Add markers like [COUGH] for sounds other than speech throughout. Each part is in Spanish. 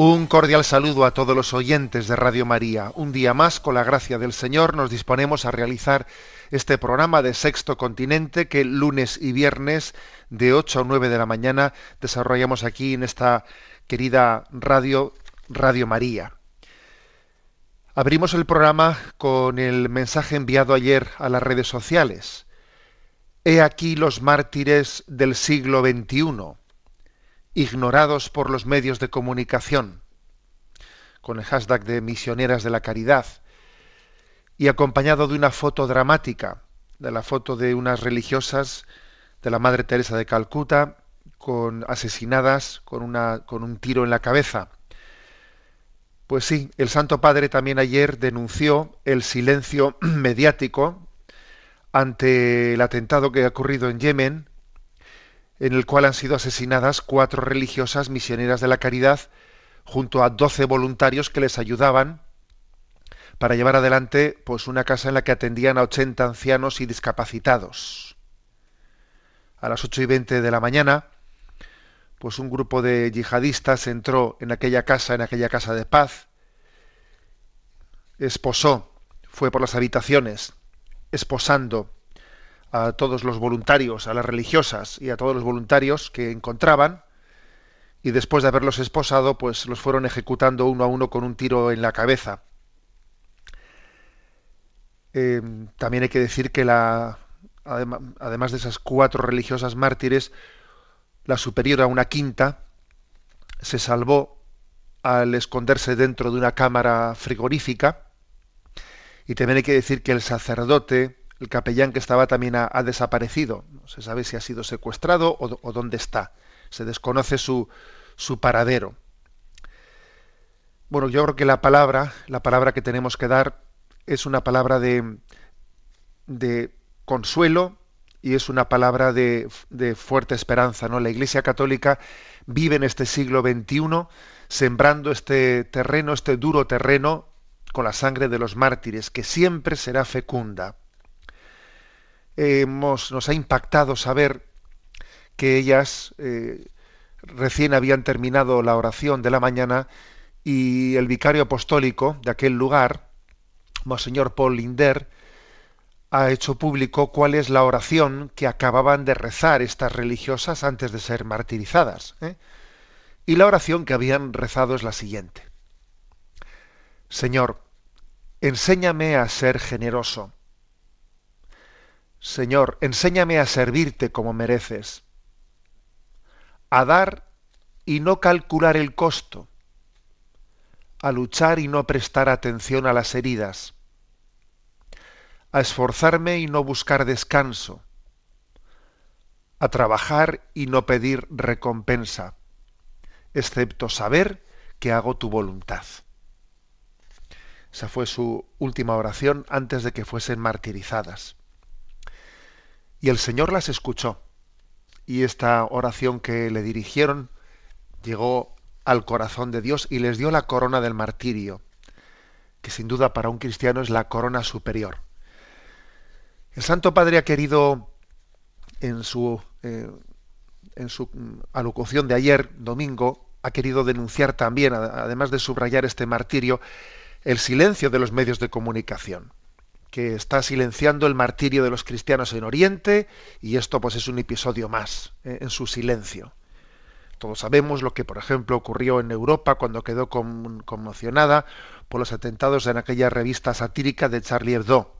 Un cordial saludo a todos los oyentes de Radio María. Un día más, con la gracia del Señor, nos disponemos a realizar este programa de Sexto Continente que lunes y viernes de 8 a 9 de la mañana desarrollamos aquí en esta querida radio, Radio María. Abrimos el programa con el mensaje enviado ayer a las redes sociales. He aquí los mártires del siglo XXI ignorados por los medios de comunicación, con el hashtag de Misioneras de la Caridad, y acompañado de una foto dramática, de la foto de unas religiosas de la Madre Teresa de Calcuta, con asesinadas con, una, con un tiro en la cabeza. Pues sí, el Santo Padre también ayer denunció el silencio [CLEARS THROAT] mediático ante el atentado que ha ocurrido en Yemen, en el cual han sido asesinadas cuatro religiosas misioneras de la caridad junto a doce voluntarios que les ayudaban para llevar adelante pues una casa en la que atendían a 80 ancianos y discapacitados. A las ocho y veinte de la mañana, pues un grupo de yihadistas entró en aquella casa, en aquella casa de paz, esposó, fue por las habitaciones, esposando a todos los voluntarios, a las religiosas y a todos los voluntarios que encontraban, y después de haberlos esposado, pues los fueron ejecutando uno a uno con un tiro en la cabeza. Eh, también hay que decir que la, además de esas cuatro religiosas mártires, la superiora, una quinta, se salvó al esconderse dentro de una cámara frigorífica. Y también hay que decir que el sacerdote, el capellán que estaba también ha, desaparecido. No se sabe si ha sido secuestrado o, o dónde está. Se desconoce su, su paradero. Bueno, yo creo que la palabra, la palabra que tenemos que dar es una palabra de, de consuelo y es una palabra de, de fuerte esperanza. ¿no? La Iglesia Católica vive en este siglo XXI sembrando este terreno, este duro terreno, con la sangre de los mártires, que siempre será fecunda. Nos ha impactado saber que ellas eh, recién habían terminado la oración de la mañana y el vicario apostólico de aquel lugar, Monseñor Paul Linder, ha hecho público cuál es la oración que acababan de rezar estas religiosas antes de ser martirizadas. ¿eh? Y la oración que habían rezado es la siguiente. Señor, enséñame a ser generoso. Señor, enséñame a servirte como mereces. A dar y no calcular el costo. A luchar y no prestar atención a las heridas. A esforzarme y no buscar descanso. A trabajar y no pedir recompensa, excepto saber que hago tu voluntad. Esa fue su última oración antes de que fuesen martirizadas. Y el Señor las escuchó. Y esta oración que le dirigieron llegó al corazón de Dios y les dio la corona del martirio, que sin duda para un cristiano es la corona superior. El Santo Padre ha querido en su, eh, en su mm, alocución de ayer, domingo, ha querido denunciar también, además de subrayar este martirio, el silencio de los medios de comunicación, que está silenciando el martirio de los cristianos en Oriente y esto pues es un episodio más eh, en su silencio. Todos sabemos lo que, por ejemplo, ocurrió en Europa cuando quedó con- conmocionada por los atentados en aquella revista satírica de Charlie Hebdo.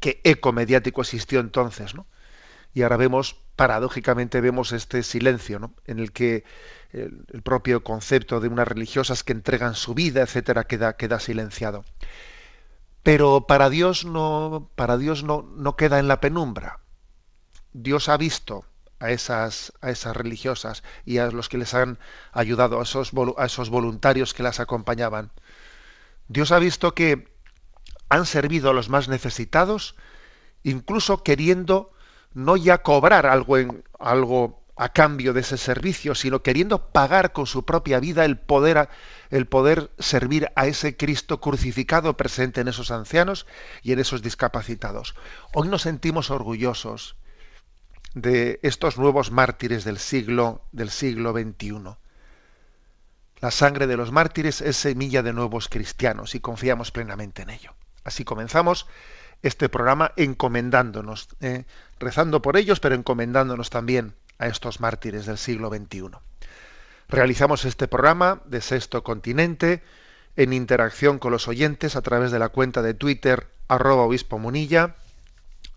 qué eco mediático existió entonces, ¿no? Y ahora vemos, paradójicamente, vemos este silencio, ¿no? En el que el, el propio concepto de unas religiosas que entregan su vida, etcétera, queda, queda silenciado. Pero para Dios no, para Dios no, no queda en la penumbra. Dios ha visto a esas, a esas religiosas y a los que les han ayudado, a esos, a esos voluntarios que las acompañaban. Dios ha visto que han servido a los más necesitados, incluso queriendo no ya cobrar algo, en, algo a cambio de ese servicio, sino queriendo pagar con su propia vida el poder, el poder servir a ese Cristo crucificado presente en esos ancianos y en esos discapacitados. Hoy nos sentimos orgullosos de estos nuevos mártires del siglo, del siglo XXI. La sangre de los mártires es semilla de nuevos cristianos y confiamos plenamente en ello. Así comenzamos este programa encomendándonos, eh, rezando por ellos, pero encomendándonos también a estos mártires del siglo XXI. Realizamos este programa de Sexto Continente en interacción con los oyentes a través de la cuenta de Twitter arroba obispo munilla,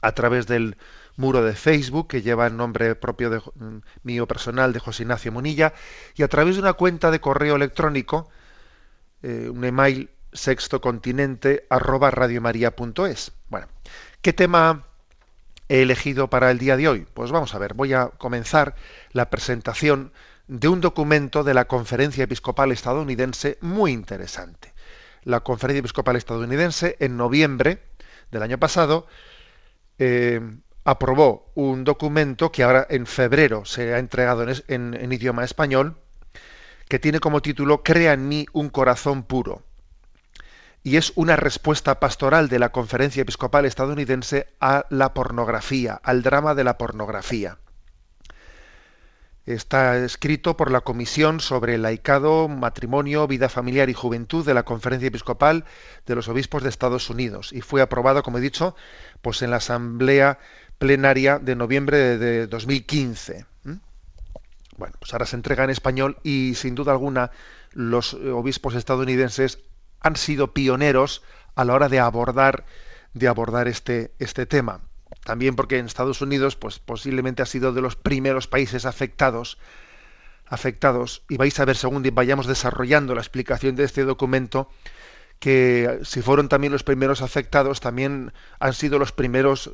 a través del muro de Facebook que lleva el nombre propio de, mm, mío personal de José Ignacio Munilla y a través de una cuenta de correo electrónico, eh, un email sextocontinente arroba radiomaria.es. Bueno, ¿qué tema he elegido para el día de hoy? Pues vamos a ver, voy a comenzar la presentación de un documento de la Conferencia Episcopal Estadounidense muy interesante. La Conferencia Episcopal Estadounidense en noviembre del año pasado eh, aprobó un documento que ahora en febrero se ha entregado en, en, idioma español, que tiene como título Crea en mí un corazón puro. Y es una respuesta pastoral de la Conferencia Episcopal Estadounidense a la pornografía, al drama de la pornografía. Está escrito por la Comisión sobre Laicado, Matrimonio, Vida Familiar y Juventud de la Conferencia Episcopal de los Obispos de Estados Unidos y fue aprobado, como he dicho, pues en la Asamblea plenaria de noviembre de 2015. Bueno, pues ahora se entrega en español y sin duda alguna los obispos estadounidenses han sido pioneros a la hora de abordar de abordar este, este tema. También porque en Estados Unidos, pues posiblemente ha sido de los primeros países afectados, afectados, y vais a ver según vayamos desarrollando la explicación de este documento, que si fueron también los primeros afectados, también han sido los primeros,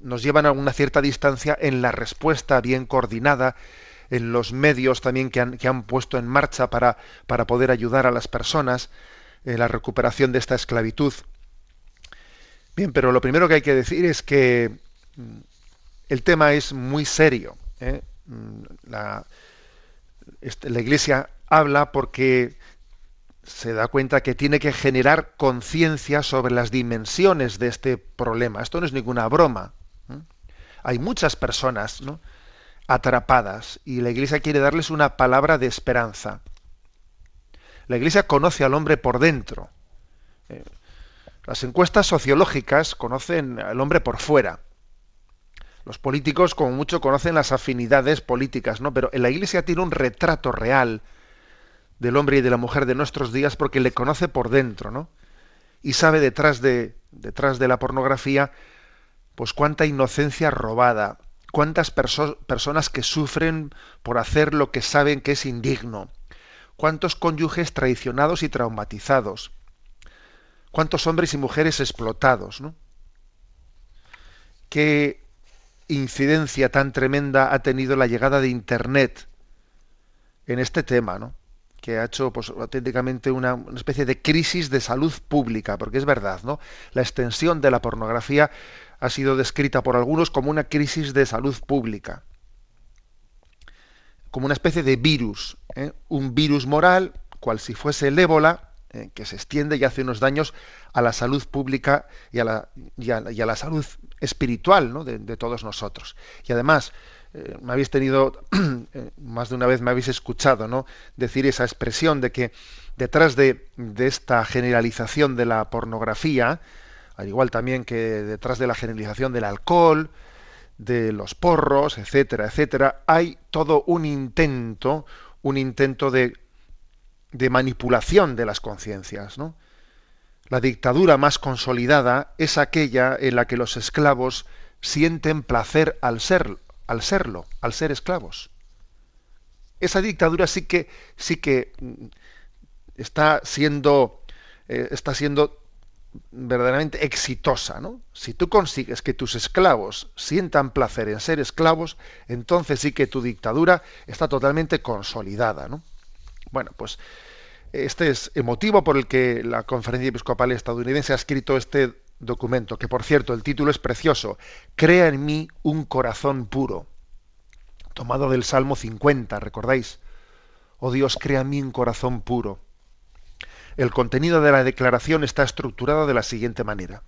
nos llevan a una cierta distancia en la respuesta bien coordinada, en los medios también que han, puesto en marcha para poder ayudar a las personas en la recuperación de esta esclavitud. Bien, pero lo primero que hay que decir es que mm, el tema es muy serio. ¿eh? Mm, este, la Iglesia habla porque se da cuenta que tiene que generar conciencia sobre las dimensiones de este problema. Esto no es ninguna broma. Hay muchas personas atrapadas y la Iglesia quiere darles una palabra de esperanza. La Iglesia conoce al hombre por dentro. Eh, las encuestas sociológicas conocen al hombre por fuera. Los políticos, como mucho, conocen las afinidades políticas, ¿no? Pero en la Iglesia tiene un retrato real del hombre y de la mujer de nuestros días porque le conoce por dentro, ¿no? Y sabe detrás de, detrás de la pornografía, pues cuánta inocencia robada, cuántas personas que sufren por hacer lo que saben que es indigno, cuántos cónyuges traicionados y traumatizados, cuántos hombres y mujeres explotados, ¿no? Qué incidencia tan tremenda ha tenido la llegada de Internet en este tema, ¿no? que ha hecho pues, auténticamente una, especie de crisis de salud pública, porque es verdad, ¿no? La extensión de la pornografía ha sido descrita por algunos como una crisis de salud pública, como una especie de virus, ¿eh? un virus moral, cual si fuese el ébola, ¿eh? que se extiende y hace unos daños a la salud pública y a la, y a, la salud espiritual ¿no? de, todos nosotros. Y además, eh, me habéis tenido, [CLEARS THROAT] más de una vez me habéis escuchado, ¿no? Decir esa expresión de que detrás de, de, esta generalización de la pornografía, al igual también que detrás de la generalización del alcohol, de los porros, etcétera, etcétera, hay todo un intento, un intento de, de manipulación de las conciencias, ¿no? La dictadura más consolidada es aquella en la que los esclavos sienten placer al ser, al serlo, al ser esclavos. Esa dictadura sí que sí que mm, está siendo eh, está siendo verdaderamente exitosa, ¿no? Si tú consigues que tus esclavos sientan placer en ser esclavos, entonces sí que tu dictadura está totalmente consolidada, ¿no? Bueno, pues este es el motivo por el que la Conferencia Episcopal Estadounidense ha escrito este documento, que por cierto el título es precioso, Crea en mí un corazón puro, tomado del Salmo 50, ¿recordáis? Oh Dios, crea en mí un corazón puro. El contenido de la declaración está estructurado de la siguiente manera.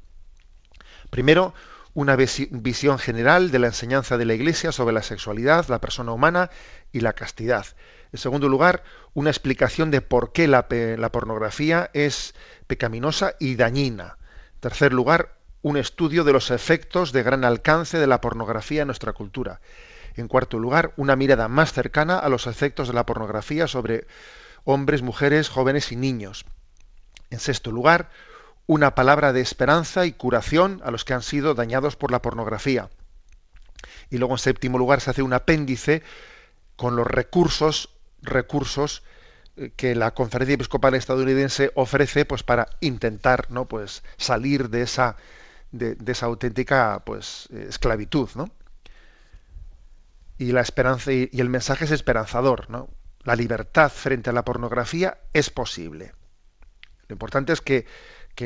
Primero, una visión general de la enseñanza de la Iglesia sobre la sexualidad, la persona humana y la castidad. En segundo lugar, una explicación de por qué la, pornografía es pecaminosa y dañina. En tercer lugar, un estudio de los efectos de gran alcance de la pornografía en nuestra cultura. En cuarto lugar, una mirada más cercana a los efectos de la pornografía sobre hombres, mujeres, jóvenes y niños. En sexto lugar, una palabra de esperanza y curación a los que han sido dañados por la pornografía. Y luego en séptimo lugar se hace un apéndice con los recursos, recursos eh, que la Conferencia Episcopal Estadounidense ofrece pues para intentar ¿no? pues salir de esa de, esa auténtica pues esclavitud ¿no? y la esperanza y el mensaje es esperanzador ¿no? La libertad frente a la pornografía es posible. Lo importante es que,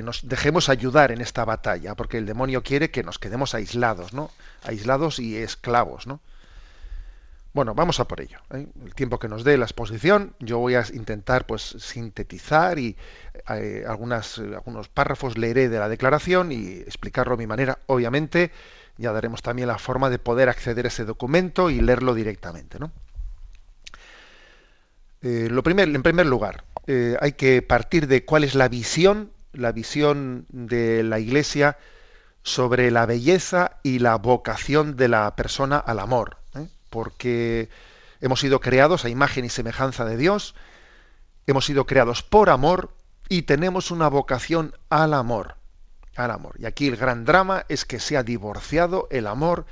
nos dejemos ayudar en esta batalla, porque el demonio quiere que nos quedemos aislados, ¿no? Aislados y esclavos, ¿no? Bueno, vamos a por ello. ¿eh? El tiempo que nos dé la exposición, yo voy a intentar pues sintetizar y eh, algunas, algunos párrafos leeré de la declaración y explicarlo a mi manera. Obviamente, ya daremos también la forma de poder acceder a ese documento y leerlo directamente, ¿no? Eh, lo en primer lugar, eh, hay que partir de cuál es la visión, la visión de la Iglesia sobre la belleza y la vocación de la persona al amor, ¿eh? porque hemos sido creados a imagen y semejanza de Dios, hemos sido creados por amor y tenemos una vocación al amor, al amor. Y aquí el gran drama es que se ha divorciado el amor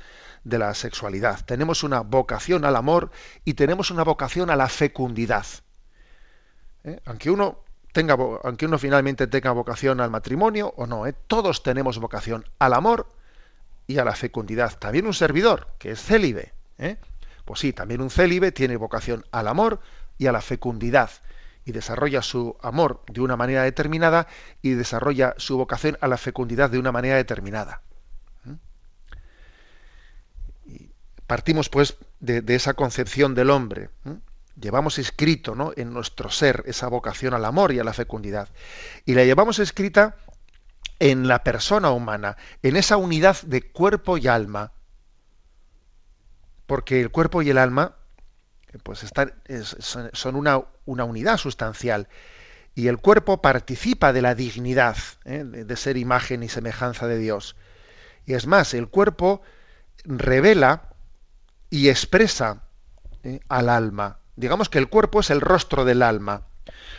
de la sexualidad. Tenemos una vocación al amor y tenemos una vocación a la fecundidad. ¿Eh? Aunque uno tenga, aunque uno finalmente tenga vocación al matrimonio o no, ¿eh? todos tenemos vocación al amor y a la fecundidad. También un servidor que es célibe, ¿eh? pues sí, también un célibe tiene vocación al amor y a la fecundidad y desarrolla su amor de una manera determinada y desarrolla su vocación a la fecundidad de una manera determinada. Partimos pues de, esa concepción del hombre. Llevamos escrito ¿no? en nuestro ser esa vocación al amor y a la fecundidad. Y la llevamos escrita en la persona humana, en esa unidad de cuerpo y alma. Porque el cuerpo y el alma pues están, son una, una, unidad sustancial. Y el cuerpo participa de la dignidad ¿eh? de ser imagen y semejanza de Dios. Y es más, el cuerpo revela y expresa eh, al alma. Digamos que el cuerpo es el rostro del alma.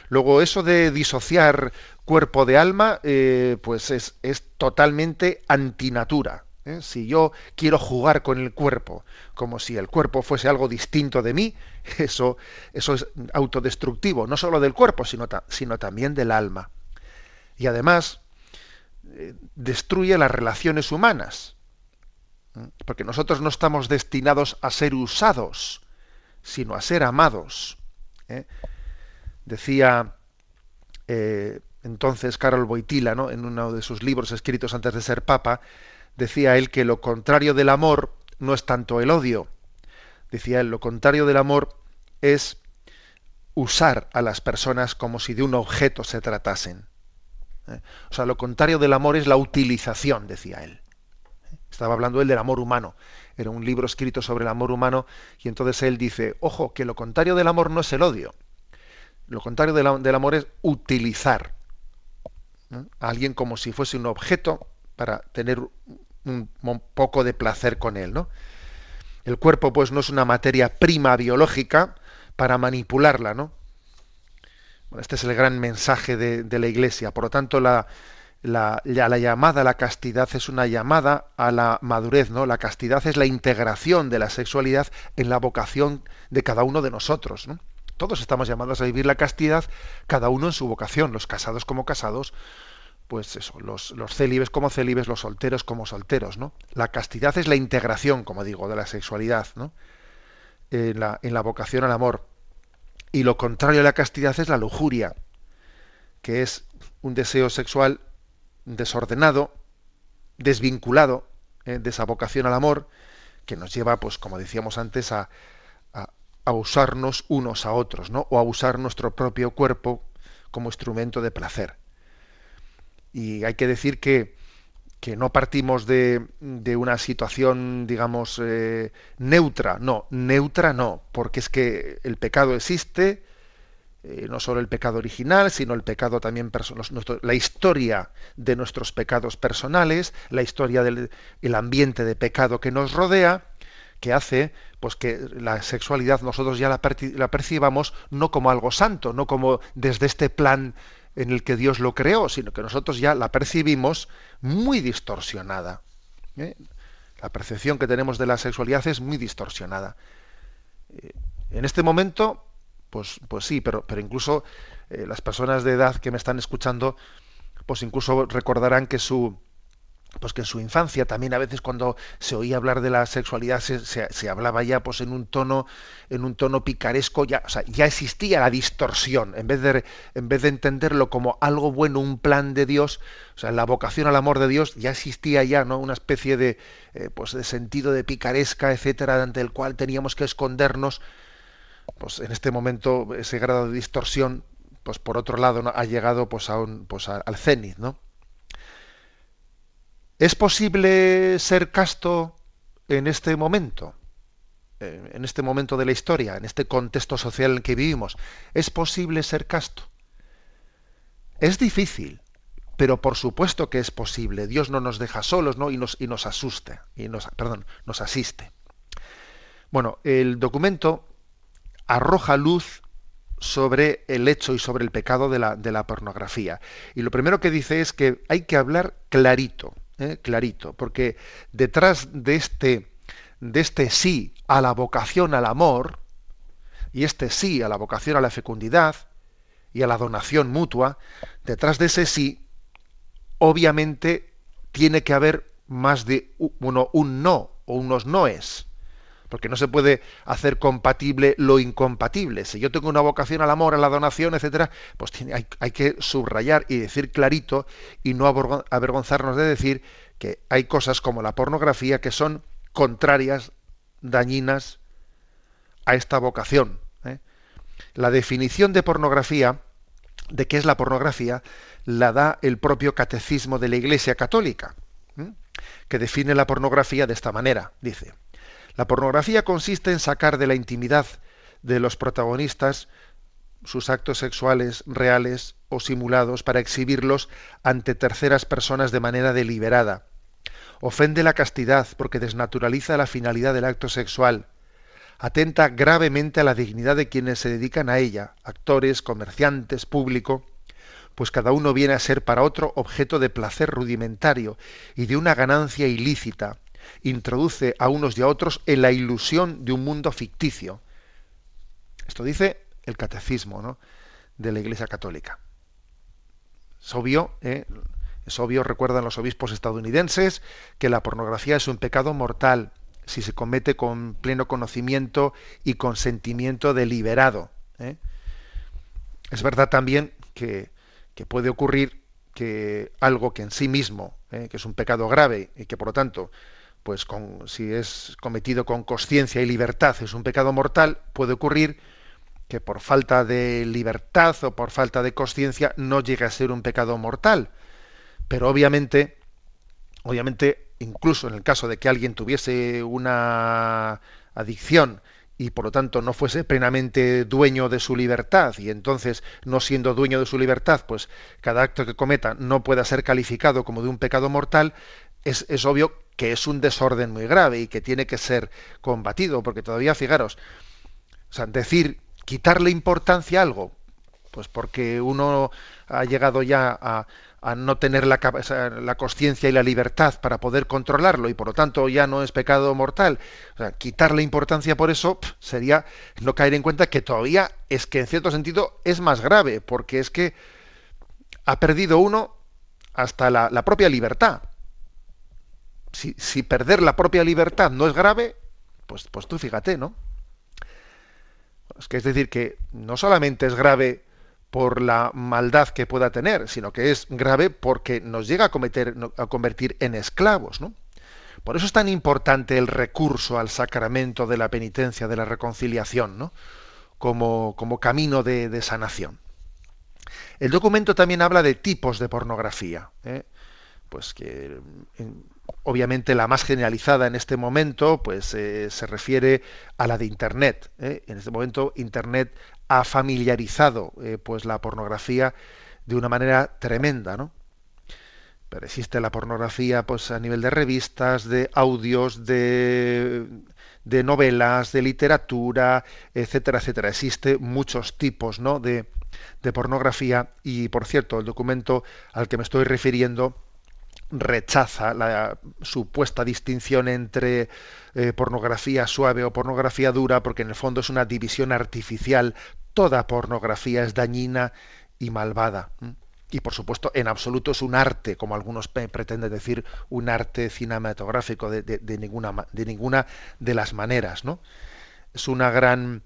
Luego, eso de disociar cuerpo de alma, eh, pues es, es, totalmente antinatura. ¿eh? Si yo quiero jugar con el cuerpo, como si el cuerpo fuese algo distinto de mí, [LAUGHS] eso, eso es autodestructivo, no solo del cuerpo, sino, sino también del alma. Y además, destruye las relaciones humanas porque nosotros no estamos destinados a ser usados, sino a ser amados. ¿eh? Decía eh, entonces Carol Boitila, ¿no? en uno de sus libros escritos antes de ser papa, decía él que lo contrario del amor no es tanto el odio. Decía él, lo contrario del amor es usar a las personas como si de un objeto se tratasen. ¿eh? O sea, lo contrario del amor es la utilización, decía él. Estaba hablando él del amor humano. Era un libro escrito sobre el amor humano y entonces él dice, ojo, que lo contrario del amor no es el odio. Lo contrario del, amor es utilizar a alguien como si fuese un objeto para tener un, poco de placer con él. ¿no? El cuerpo pues no es una materia prima biológica para manipularla, ¿no? este es el gran mensaje de, la Iglesia. Por lo tanto, la, la, la, llamada la castidad es una llamada a la madurez, ¿no? La castidad es la integración de la sexualidad en la vocación de cada uno de nosotros, ¿no? Todos estamos llamados a vivir la castidad, cada uno en su vocación, los casados como casados, pues eso, los, los célibes como célibes, los solteros como solteros, ¿no? La castidad es la integración, como digo, de la sexualidad, ¿no? En la, en la vocación al amor. Y lo contrario a la castidad es la lujuria, que es un deseo sexual desordenado, desvinculado ¿eh? de esa vocación al amor, que nos lleva, pues como decíamos antes, a, a, usarnos unos a otros, ¿no? O a usar nuestro propio cuerpo como instrumento de placer. Y hay que decir que, que no partimos de, de, una situación, digamos, eh, neutra. No, neutra no, porque es que el pecado existe, eh, no solo el pecado original, sino el pecado también la historia de nuestros pecados personales, la historia del el ambiente de pecado que nos rodea, que hace pues que la sexualidad nosotros ya la, la percibamos no como algo santo, no como desde este plan en el que Dios lo creó, sino que nosotros ya la percibimos muy distorsionada. ¿eh? La percepción que tenemos de la sexualidad es muy distorsionada. Eh, en este momento pues, pues sí, pero, pero incluso eh, las personas de edad que me están escuchando, pues incluso recordarán que su pues que en su infancia también a veces cuando se oía hablar de la sexualidad se, se, hablaba ya pues en un tono en un tono picaresco ya o sea, ya existía la distorsión. En vez de en vez de entenderlo como algo bueno un plan de Dios o sea la vocación al amor de Dios ya existía ya no una especie de eh, pues de sentido de picaresca etcétera ante el cual teníamos que escondernos pues en este momento ese grado de distorsión, pues por otro lado ha llegado pues a un, pues al cenit, ¿no? ¿Es posible ser casto en este momento? Eh, en este momento de la historia, en este contexto social en el que vivimos, ¿es posible ser casto? Es difícil, pero por supuesto que es posible. Dios no nos deja solos, ¿no? Y nos, y nos asuste, y nos, perdón, nos asiste. Bueno, el documento arroja luz sobre el hecho y sobre el pecado de la, de la pornografía. Y lo primero que dice es que hay que hablar clarito, ¿eh? clarito, porque detrás de este, de este sí a la vocación al amor, y este sí a la vocación a la fecundidad y a la donación mutua, detrás de ese sí, obviamente tiene que haber más de uno, un no o unos noes porque no se puede hacer compatible lo incompatible. Si yo tengo una vocación al amor, a la donación, etcétera, pues hay, que subrayar y decir clarito y no avergonzarnos de decir que hay cosas como la pornografía que son contrarias, dañinas a esta vocación. ¿eh? La definición de pornografía, de qué es la pornografía, la da el propio catecismo de la Iglesia Católica, que define la pornografía de esta manera. Dice, la pornografía consiste en sacar de la intimidad de los protagonistas sus actos sexuales reales o simulados para exhibirlos ante terceras personas de manera deliberada. Ofende la castidad porque desnaturaliza la finalidad del acto sexual. Atenta gravemente a la dignidad de quienes se dedican a ella, actores, comerciantes, público, pues cada uno viene a ser para otro objeto de placer rudimentario y de una ganancia ilícita, introduce a unos y a otros en la ilusión de un mundo ficticio. Esto dice el catecismo de la Iglesia Católica. Es obvio, ¿eh? es obvio, recuerdan los obispos estadounidenses, que la pornografía es un pecado mortal si se comete con pleno conocimiento y consentimiento deliberado. ¿eh? Es verdad también que, puede ocurrir que algo que en sí mismo, ¿eh? que es un pecado grave y que por lo tanto pues con, si es cometido con conciencia y libertad es un pecado mortal, puede ocurrir que por falta de libertad o por falta de conciencia no llegue a ser un pecado mortal. Pero obviamente, obviamente, incluso en el caso de que alguien tuviese una adicción y por lo tanto no fuese plenamente dueño de su libertad y entonces no siendo dueño de su libertad, pues cada acto que cometa no pueda ser calificado como de un pecado mortal, es, es obvio que es un desorden muy grave y que tiene que ser combatido, porque todavía, fijaros, o decir, quitarle importancia a algo Pues porque uno ha llegado ya a, no tener la, la conciencia y la libertad para poder controlarlo y por lo tanto ya no es pecado mortal. Quitarle importancia por eso sería no caer en cuenta que todavía es que en cierto sentido es más grave, porque es que ha perdido uno hasta la propia libertad. Si, perder la propia libertad no es grave, pues, pues tú fíjate, ¿no? Es que es decir que no solamente es grave por la maldad que pueda tener, sino que es grave porque nos llega a, cometer, a convertir en esclavos, ¿no? Por eso es tan importante el recurso al sacramento de la penitencia, de la reconciliación, ¿no? como, como camino de, de, sanación. El documento también habla de tipos de pornografía. ¿eh? Pues que obviamente la más generalizada en este momento pues eh, se refiere a la de internet ¿eh? en este momento internet ha familiarizado eh, pues la pornografía de una manera tremenda no pero existe la pornografía pues a nivel de revistas de audios de de novelas de literatura etcétera etcétera. Existe muchos tipos no de, de pornografía. Y por cierto el documento al que me estoy refiriendo rechaza la supuesta distinción entre eh, pornografía suave o pornografía dura, porque en el fondo es una división artificial. Toda pornografía es dañina y malvada. Y por supuesto, en absoluto es un arte, como algunos pretenden decir, un arte cinematográfico de, ninguna, de ninguna de las maneras. ¿no? Es una gran,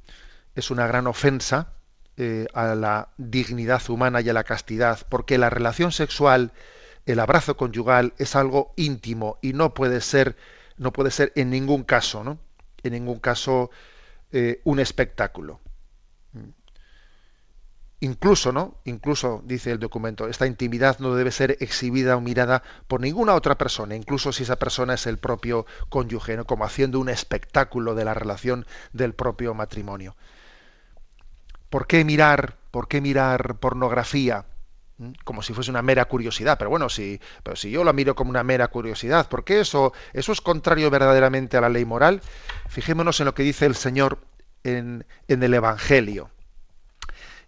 es una gran ofensa eh, a la dignidad humana y a la castidad, porque la relación sexual el abrazo conyugal es algo íntimo y no puede ser, no puede ser en ningún caso, ¿no? En ningún caso eh, un espectáculo. Incluso, ¿no? Incluso, dice el documento, esta intimidad no debe ser exhibida o mirada por ninguna otra persona, incluso si esa persona es el propio cónyuge, ¿no? como haciendo un espectáculo de la relación del propio matrimonio. ¿Por qué mirar, por qué mirar pornografía? Como si fuese una mera curiosidad, pero bueno, si, pero si yo lo miro como una mera curiosidad, ¿por qué eso, eso es contrario verdaderamente a la ley moral? Fijémonos en lo que dice el Señor en, en el Evangelio.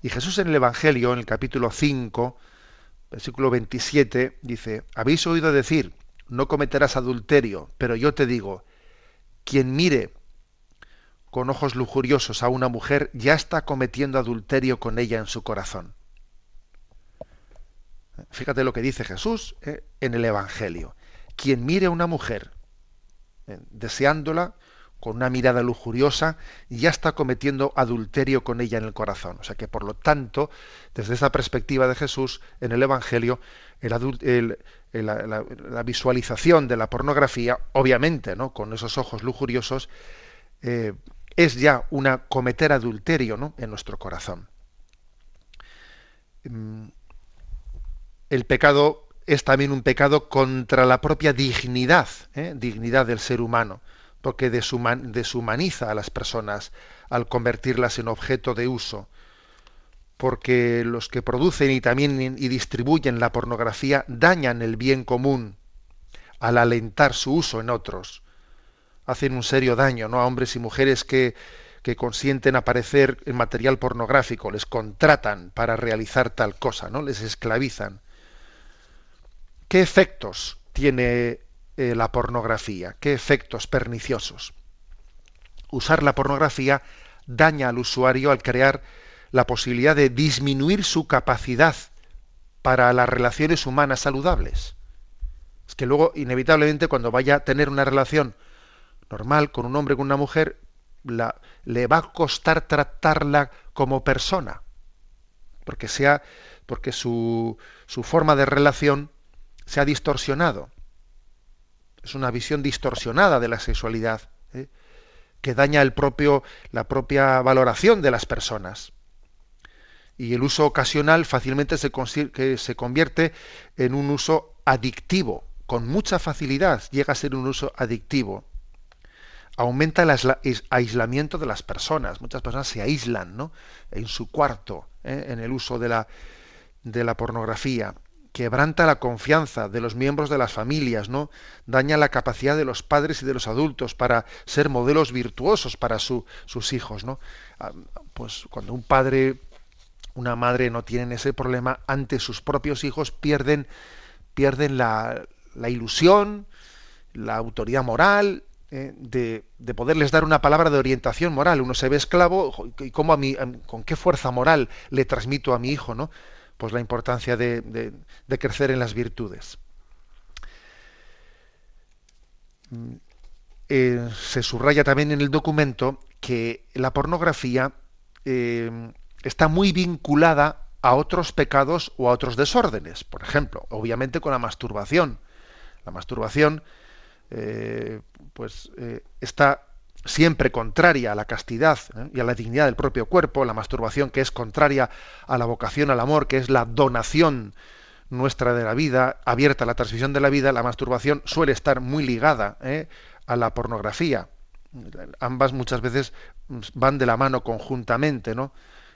Y Jesús en el Evangelio, en el capítulo 5, versículo 27, dice, habéis oído decir, no cometerás adulterio, pero yo te digo, quien mire con ojos lujuriosos a una mujer ya está cometiendo adulterio con ella en su corazón. Fíjate lo que dice Jesús eh, en el Evangelio. Quien mire a una mujer eh, deseándola con una mirada lujuriosa, ya está cometiendo adulterio con ella en el corazón. O sea que, por lo tanto, desde esa perspectiva de Jesús en el Evangelio, la, visualización de la pornografía, obviamente, ¿no? con esos ojos lujuriosos, eh, es ya una cometer adulterio ¿no? en nuestro corazón. El pecado es también un pecado contra la propia dignidad, ¿eh? dignidad del ser humano, porque deshumaniza a las personas al convertirlas en objeto de uso, porque los que producen y también y distribuyen la pornografía dañan el bien común al alentar su uso en otros. Hacen un serio daño ¿no? a hombres y mujeres que, que consienten aparecer en material pornográfico, les contratan para realizar tal cosa, ¿no? les esclavizan. ¿Qué efectos tiene eh, la pornografía? ¿Qué efectos perniciosos? Usar la pornografía daña al usuario al crear la posibilidad de disminuir su capacidad para las relaciones humanas saludables. Es que luego, inevitablemente, cuando vaya a tener una relación normal con un hombre, con una mujer, la, le va a costar tratarla como persona, porque sea, porque su, su forma de relación se ha distorsionado. Es una visión distorsionada de la sexualidad ¿eh? que daña el propio, la propia valoración de las personas. Y el uso ocasional fácilmente se, que se convierte en un uso adictivo, con mucha facilidad llega a ser un uso adictivo. Aumenta el aislamiento de las personas. Muchas personas se aíslan ¿no? en su cuarto, ¿eh? en el uso de la, de la pornografía quebranta la confianza de los miembros de las familias, ¿no? Daña la capacidad de los padres y de los adultos para ser modelos virtuosos para sus hijos, ¿no? Ah, pues cuando un padre una madre no tiene ese problema ante sus propios hijos, pierden, pierden la, la ilusión, la autoridad moral, eh, de, de, poderles dar una palabra de orientación moral. Uno se ve esclavo y cómo a mí, con qué fuerza moral le transmito a mi hijo, ¿no? Pues la importancia de, crecer en las virtudes. Mm, eh, se subraya también en el documento que la pornografía eh, está muy vinculada a otros pecados o a otros desórdenes. Por ejemplo, obviamente con la masturbación. La masturbación eh, pues está siempre contraria a la castidad y a la dignidad del propio cuerpo, la masturbación que es contraria a la vocación al amor, que es la donación nuestra de la vida, abierta a la transmisión de la vida, la masturbación suele estar muy ligada a la pornografía. Ambas muchas veces van de la mano conjuntamente, ¿no?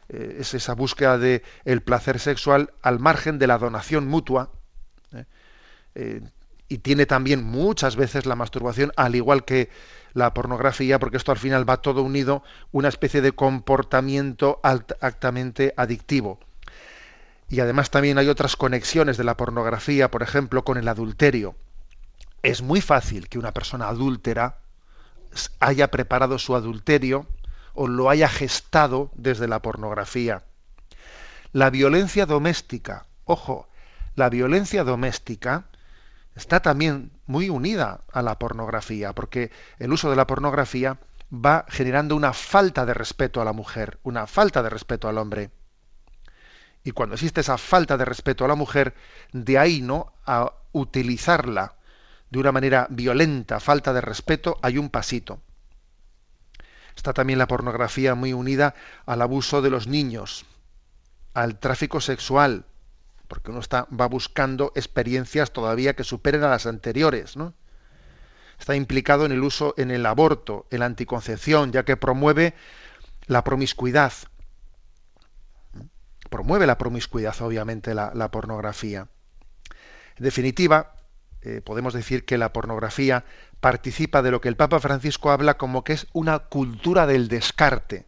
Eh, es esa búsqueda de el placer sexual al margen de la donación mutua. ¿eh? Y tiene también muchas veces la masturbación, al igual que la pornografía, porque esto al final va todo unido, una especie de comportamiento altamente adictivo. Y además también hay otras conexiones de la pornografía, por ejemplo, con el adulterio es muy fácil que una persona adúltera haya preparado su adulterio o lo haya gestado desde la pornografía. La violencia doméstica, ojo, la violencia doméstica está también muy unida a la pornografía, porque el uso de la pornografía va generando una falta de respeto a la mujer, una falta de respeto al hombre. Y cuando existe esa falta de respeto a la mujer, de ahí no a utilizarla de una manera violenta, falta de respeto, hay un pasito. Está también la pornografía muy unida al abuso de los niños, al tráfico sexual, porque uno está, va buscando experiencias todavía que superen a las anteriores, ¿no? Está implicado en el uso, en el aborto, en la anticoncepción, ya que promueve la promiscuidad. Promueve la promiscuidad, obviamente, la, pornografía. En definitiva, eh, podemos decir que la pornografía participa de lo que el Papa Francisco habla como que es una cultura del descarte,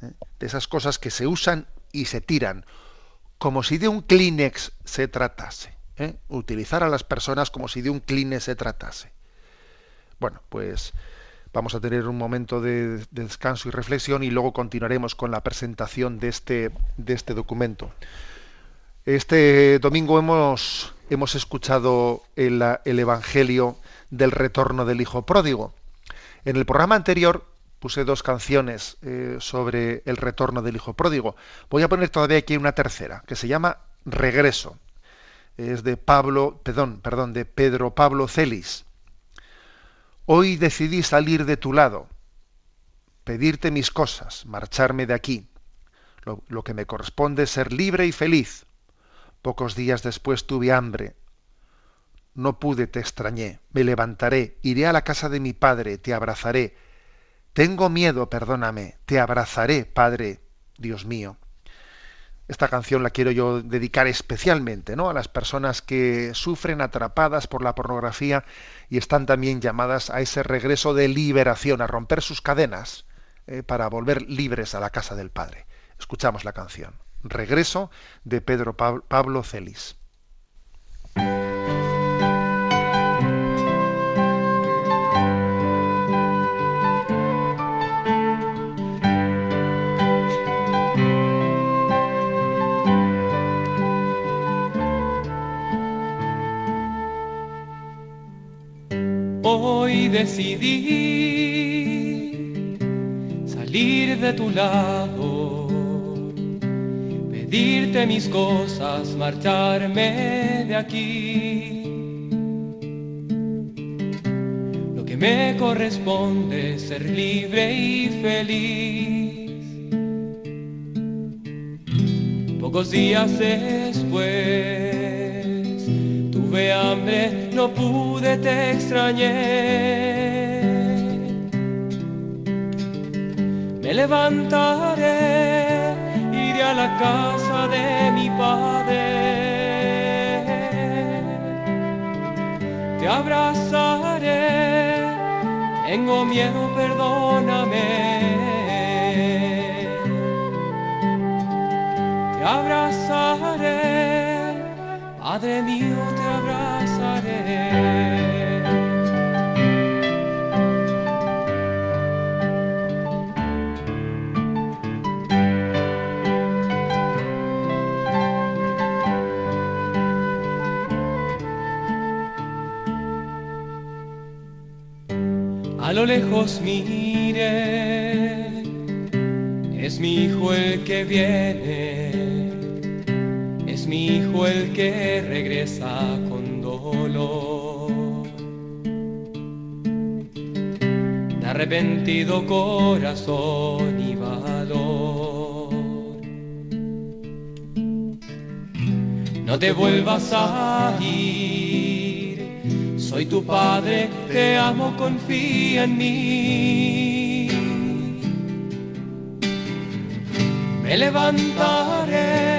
¿eh? de esas cosas que se usan y se tiran, como si de un Kleenex se tratase, ¿eh? utilizar a las personas como si de un Kleenex se tratase. Bueno, pues vamos a tener un momento de, de descanso y reflexión y luego continuaremos con la presentación de este, de este documento. Este domingo hemos, hemos escuchado el, Evangelio del retorno del Hijo Pródigo. En el programa anterior puse dos canciones eh, sobre el retorno del Hijo Pródigo. Voy a poner todavía aquí una tercera, que se llama Regreso. Es de Pablo, perdón, perdón, de Pedro Pablo Celis. Hoy decidí salir de tu lado, pedirte mis cosas, marcharme de aquí. Lo, lo que me corresponde es ser libre y feliz Pocos días después tuve hambre. No pude, te extrañé. Me levantaré, iré a la casa de mi padre, te abrazaré. Tengo miedo, perdóname. Te abrazaré, Padre, Dios mío. Esta canción la quiero yo dedicar especialmente ¿no? a las personas que sufren atrapadas por la pornografía y están también llamadas a ese regreso de liberación, a romper sus cadenas eh, para volver libres a la casa del Padre. Escuchamos la canción. Regreso de Pedro Pablo Celis. Hoy decidí salir de tu lado pedirte mis cosas, marcharme de aquí. Lo que me corresponde es ser libre y feliz. Pocos días después tuve hambre, no pude, te extrañé. Me levantaré a la casa de mi padre. Te abrazaré, tengo miedo, perdóname. Padre mío, te abrazaré. A lo lejos mire, es mi hijo el que viene, mi hijo el que regresa con dolor. De arrepentido corazón y valor. No te vuelvas a ir, soy tu padre, te amo, confía en mí. Me levantaré,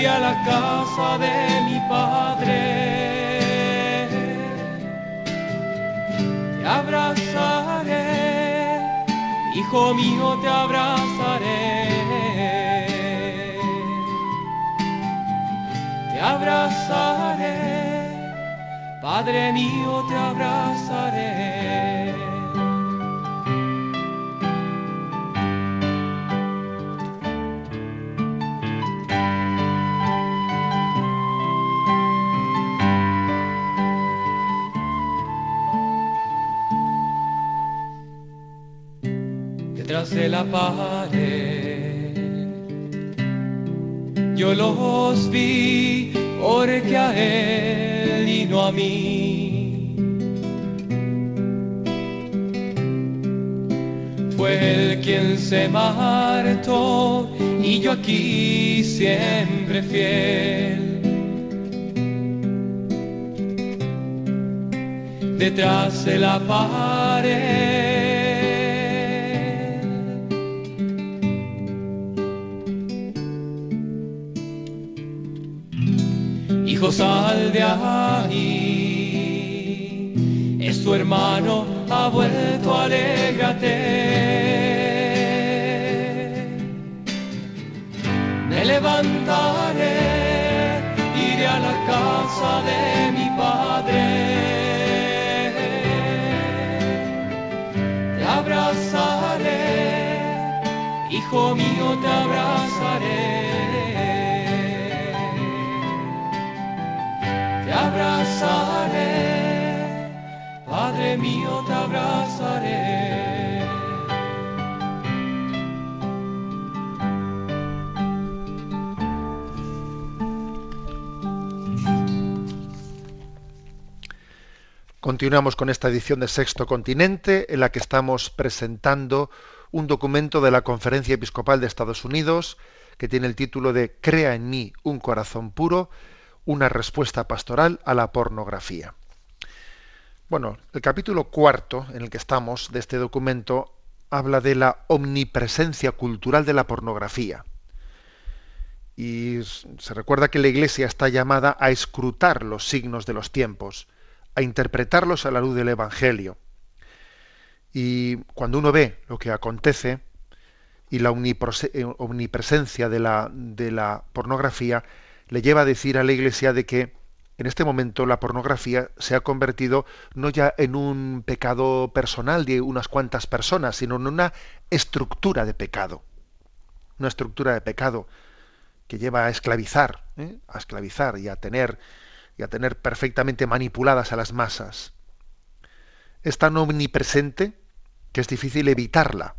iré a la casa de mi padre. Te abrazaré, hijo mío, te abrazaré. Te abrazaré, Padre mío, te abrazaré. Detrás de la pared, yo los vi porque a él y no a mí. Fue él quien se marchó y yo aquí siempre fiel. Detrás de la pared. Sal de ahí. Es tu hermano, ha vuelto, alégrate. Me levantaré, iré a la casa de mi padre. Te abrazaré, hijo mío, te abrazaré. Abrazaré, Padre mío, te abrazaré. Continuamos con esta edición de Sexto Continente en la que estamos presentando un documento de la Conferencia Episcopal de Estados Unidos que tiene el título de Crea en mí un corazón puro, una respuesta pastoral a la pornografía. Bueno, el capítulo cuarto en el que estamos de este documento habla de la omnipresencia cultural de la pornografía. Y se recuerda que la Iglesia está llamada a escrutar los signos de los tiempos, a interpretarlos a la luz del Evangelio. Y cuando uno ve lo que acontece y la omnipresencia de la, de la pornografía, le lleva a decir a la Iglesia de que en este momento la pornografía se ha convertido no ya en un pecado personal de unas cuantas personas, sino en una estructura de pecado. Una estructura de pecado que lleva a esclavizar, ¿eh? a esclavizar y a tener y a tener perfectamente manipuladas a las masas. Es tan omnipresente que es difícil evitarla.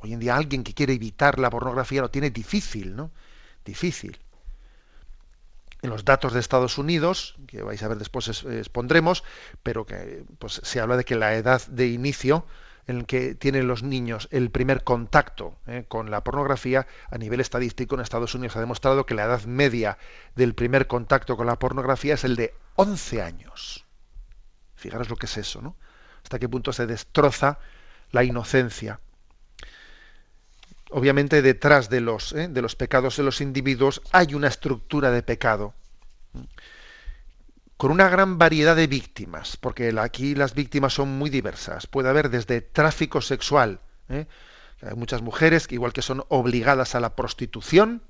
Hoy en día alguien que quiere evitar la pornografía lo tiene difícil, ¿no? Difícil en los datos de Estados Unidos, que vais a ver después expondremos, pero que pues, se habla de que la edad de inicio en el que tienen los niños el primer contacto eh, con la pornografía, a nivel estadístico en Estados Unidos ha demostrado que la edad media del primer contacto con la pornografía es el de 11 años. Fijaros lo que es eso, ¿no? Hasta qué punto se destroza la inocencia. Obviamente detrás de los, ¿eh? de los pecados de los individuos hay una estructura de pecado con una gran variedad de víctimas, porque aquí las víctimas son muy diversas. Puede haber desde tráfico sexual, ¿eh? hay muchas mujeres que igual que son obligadas a la prostitución,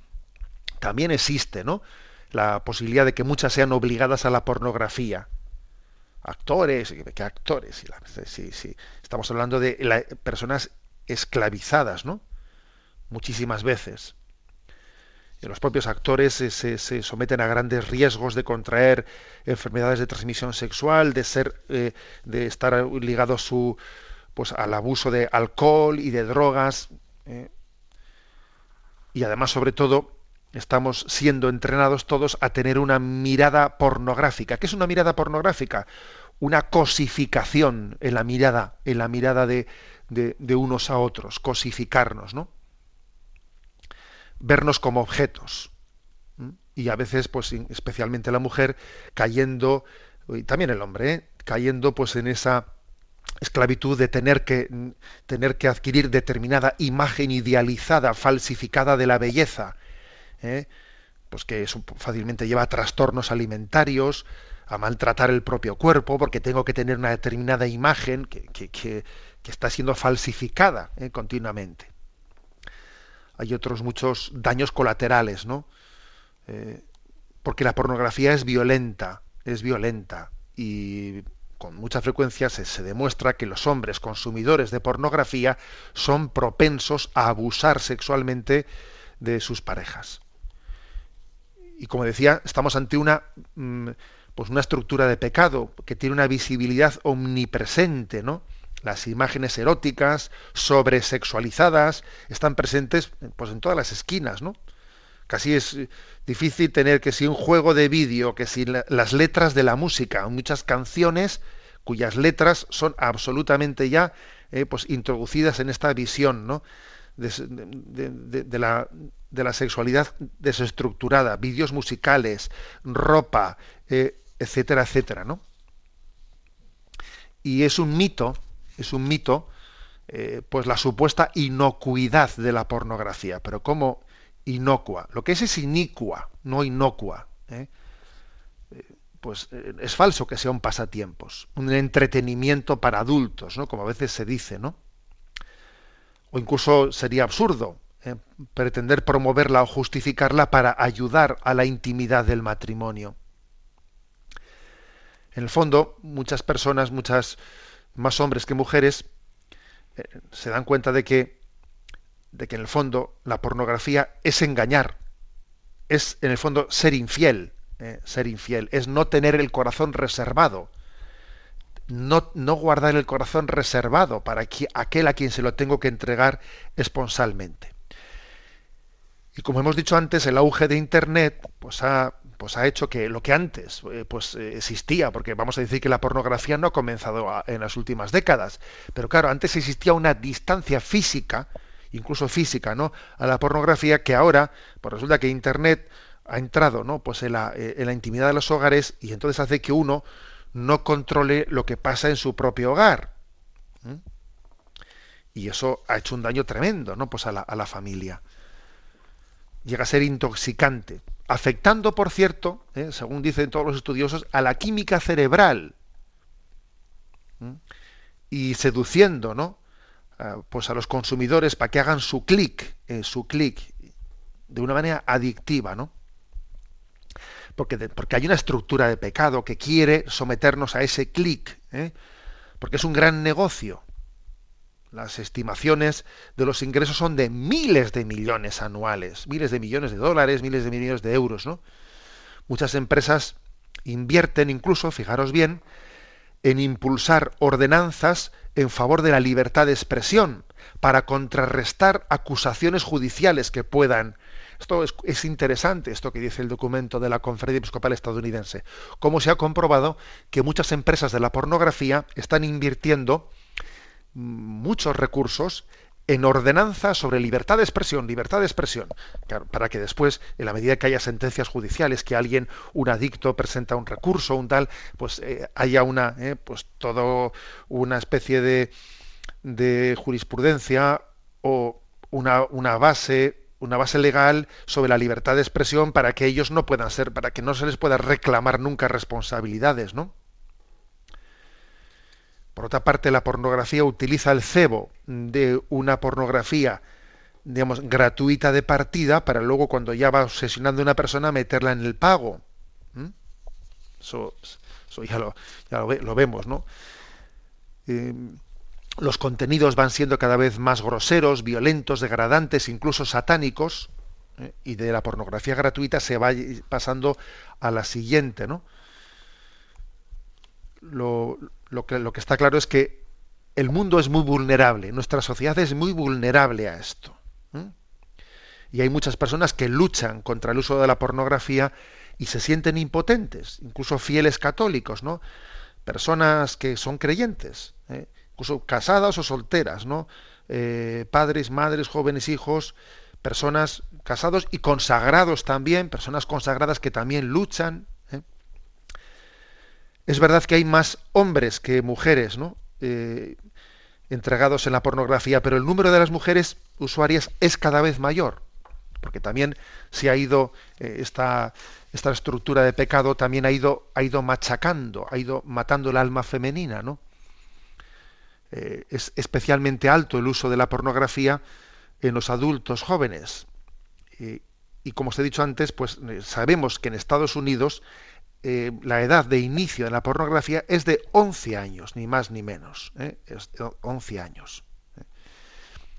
también existe, ¿no? la posibilidad de que muchas sean obligadas a la pornografía. Actores, ¿qué actores? Sí, sí. Estamos hablando de personas esclavizadas, ¿no? Muchísimas veces. Y los propios actores se, someten a grandes riesgos de contraer enfermedades de transmisión sexual, de ser, eh, de estar ligados su, pues, al abuso de alcohol y de drogas. Eh. Y además, sobre todo, estamos siendo entrenados todos a tener una mirada pornográfica. ¿Qué es una mirada pornográfica? Una cosificación en la mirada, en la mirada de, de unos a otros, cosificarnos, ¿no? Vernos como objetos. Y a veces, pues especialmente la mujer, cayendo, y también el hombre, ¿eh? cayendo pues en esa esclavitud de tener que, tener que adquirir determinada imagen idealizada, falsificada de la belleza, ¿eh? pues que eso fácilmente lleva a trastornos alimentarios, a maltratar el propio cuerpo, porque tengo que tener una determinada imagen que, que, que, está siendo falsificada ¿eh? continuamente hay otros muchos daños colaterales, ¿no? Eh, porque la pornografía es violenta, es violenta y con mucha frecuencia se, demuestra que los hombres consumidores de pornografía son propensos a abusar sexualmente de sus parejas. Y como decía, estamos ante una, mm, pues una estructura de pecado que tiene una visibilidad omnipresente, ¿no? Las imágenes eróticas, sobresexualizadas, están presentes pues, en todas las esquinas, ¿no? Casi es difícil tener que si un juego de vídeo, que si las letras de la música, muchas canciones cuyas letras son absolutamente ya eh, pues introducidas en esta visión, ¿no? De, la, de la sexualidad desestructurada, vídeos musicales, ropa, eh, etcétera, etcétera, ¿no? Y es un mito es un mito, eh, pues la supuesta inocuidad de la pornografía. Pero ¿cómo inocua? Lo que es es inicua, no inocua. ¿eh? Eh, pues es falso que sea un pasatiempos, un entretenimiento para adultos, ¿no? Como a veces se dice, ¿no? O incluso sería absurdo pretender promoverla o justificarla para ayudar a la intimidad del matrimonio. En el fondo, muchas personas, muchas más hombres que mujeres, eh, se dan cuenta de que, de que en el fondo la pornografía es engañar, es en el fondo ser infiel, eh, ser infiel, es no tener el corazón reservado, no, no guardar el corazón reservado para aquel a quien se lo tengo que entregar esponsalmente. Y como hemos dicho antes, el auge de Internet pues ha pues ha hecho que lo que antes eh, pues eh, existía, porque vamos a decir que la pornografía no ha comenzado en las últimas décadas, pero claro, antes existía una distancia física, incluso física, ¿no? a la pornografía que ahora, pues resulta que internet ha entrado, ¿no? pues en la, eh, en la intimidad de los hogares y entonces hace que uno no controle lo que pasa en su propio hogar. Y eso ha hecho un daño tremendo, ¿no? Pues a la, a la familia. Llega a ser intoxicante afectando, por cierto, ¿eh? según dicen todos los estudiosos, a la química cerebral y seduciendo, ¿no? pues a los consumidores para que hagan su clic, eh, su clic, de una manera adictiva, ¿no? Porque, porque hay una estructura de pecado que quiere someternos a ese clic, ¿eh? porque es un gran negocio. Las estimaciones de los ingresos son de miles de millones anuales, miles de millones de dólares, miles de millones de euros, ¿no? Muchas empresas invierten incluso, fijaros bien, en impulsar ordenanzas en favor de la libertad de expresión para contrarrestar acusaciones judiciales que puedan. Esto es, es, interesante, esto que dice el documento de la Conferencia Episcopal estadounidense. Cómo se ha comprobado que muchas empresas de la pornografía están invirtiendo muchos recursos en ordenanza sobre libertad de expresión, libertad de expresión, para que después, en la medida que haya sentencias judiciales, que alguien, un adicto, presenta un recurso, un tal, pues eh, haya una, eh, pues todo una especie de, de jurisprudencia o una, una base una base legal sobre la libertad de expresión para que ellos no puedan ser, para que no se les pueda reclamar nunca responsabilidades, ¿no? Por otra parte, la pornografía utiliza el cebo de una pornografía digamos, gratuita de partida para luego cuando ya va obsesionando a una persona meterla en el pago. Eso, ya, lo, lo, vemos, ¿no? Eh, los contenidos van siendo cada vez más groseros, violentos, degradantes, incluso satánicos, ¿eh? y de la pornografía gratuita se va pasando a la siguiente, ¿no? Lo, que, lo que está claro es que el mundo es muy vulnerable, nuestra sociedad es muy vulnerable a esto. ¿eh? Y hay muchas personas que luchan contra el uso de la pornografía y se sienten impotentes, incluso fieles católicos, ¿no? Personas que son creyentes, ¿eh? incluso casadas o solteras, ¿no? Eh, padres, madres, jóvenes, hijos, personas casados y consagrados también, personas consagradas que también luchan. ¿Eh? Es verdad que hay más hombres que mujeres, ¿no? entregados en la pornografía, pero el número de las mujeres usuarias es cada vez mayor, porque también se ha ido esta esta estructura de pecado también ha ido, ha ido machacando, ha ido matando el alma femenina, ¿no? Eh, es especialmente alto el uso de la pornografía en los adultos jóvenes. y como os he dicho antes, pues eh, sabemos que en Estados Unidos eh, la edad de inicio de la pornografía es de 11 años, ni más ni menos. Es 11 años.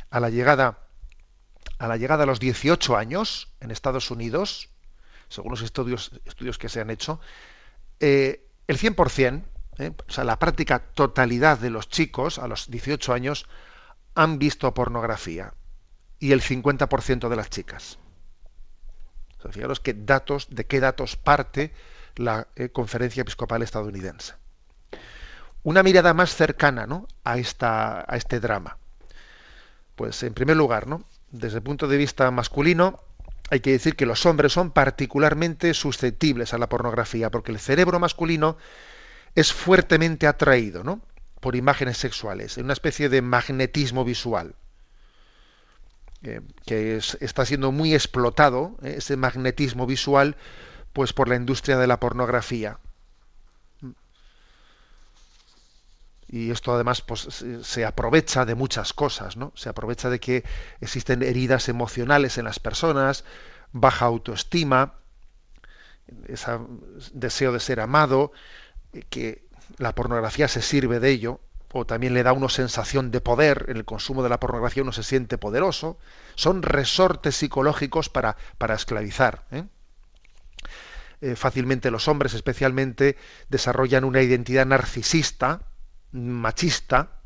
A la llegada a la llegada a los 18 años en Estados Unidos, según los estudios, estudios que se han hecho, eh, el 100%, eh, o sea, la práctica totalidad de los chicos a los 18 años han visto pornografía y el 50% de las chicas. O fijaros qué datos, de qué datos parte la eh, conferencia episcopal estadounidense. Una mirada más cercana ¿no? a, esta, a este drama. Pues en primer lugar, ¿no? desde el punto de vista masculino, hay que decir que los hombres son particularmente susceptibles a la pornografía, porque el cerebro masculino es fuertemente atraído ¿no? por imágenes sexuales, en una especie de magnetismo visual, eh, que está siendo muy explotado, eh, ese magnetismo visual, pues por la industria de la pornografía. y esto además pues, se aprovecha de muchas cosas, ¿no? Se aprovecha de que existen heridas emocionales en las personas, baja autoestima, ese deseo de ser amado, que la pornografía se sirve de ello, o también le da una sensación de poder, en el consumo de la pornografía uno se siente poderoso, son resortes psicológicos para, para esclavizar. ¿eh? Eh, fácilmente los hombres especialmente desarrollan una identidad narcisista, machista,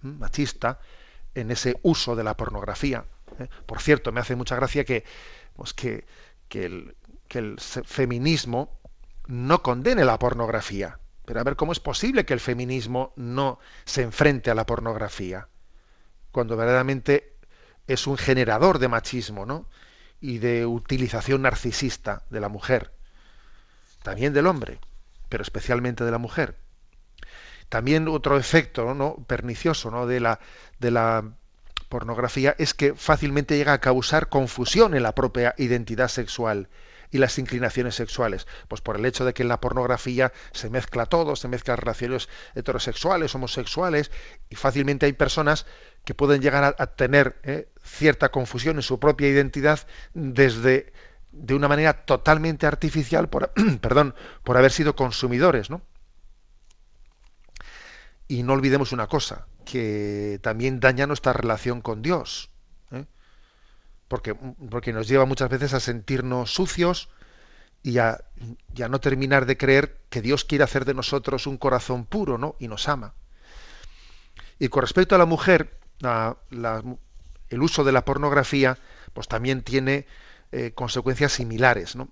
machista en ese uso de la pornografía. ¿eh? Por cierto, me hace mucha gracia que, pues que, el, que el feminismo no condene la pornografía. Pero a ver cómo es posible que el feminismo no se enfrente a la pornografía, cuando verdaderamente es un generador de machismo, ¿no? Y de utilización narcisista de la mujer, también del hombre, pero especialmente de la mujer. También otro efecto ¿no? pernicioso ¿no? de, la, de la pornografía es que fácilmente llega a causar confusión en la propia identidad sexual y las inclinaciones sexuales. Pues por el hecho de que en la pornografía se mezcla todo, se mezclan relaciones heterosexuales, homosexuales, y fácilmente hay personas que pueden llegar a, tener ¿eh? cierta confusión en su propia identidad desde de una manera totalmente artificial por, [CLEARS THROAT] perdón, por haber sido consumidores, ¿no? Y no olvidemos una cosa, que también daña nuestra relación con Dios. ¿eh? Porque, porque nos lleva muchas veces a sentirnos sucios y a, no terminar de creer que Dios quiere hacer de nosotros un corazón puro ¿no? y nos ama. Y con respecto a la mujer, el uso de la pornografía pues también tiene eh, consecuencias similares. ¿no?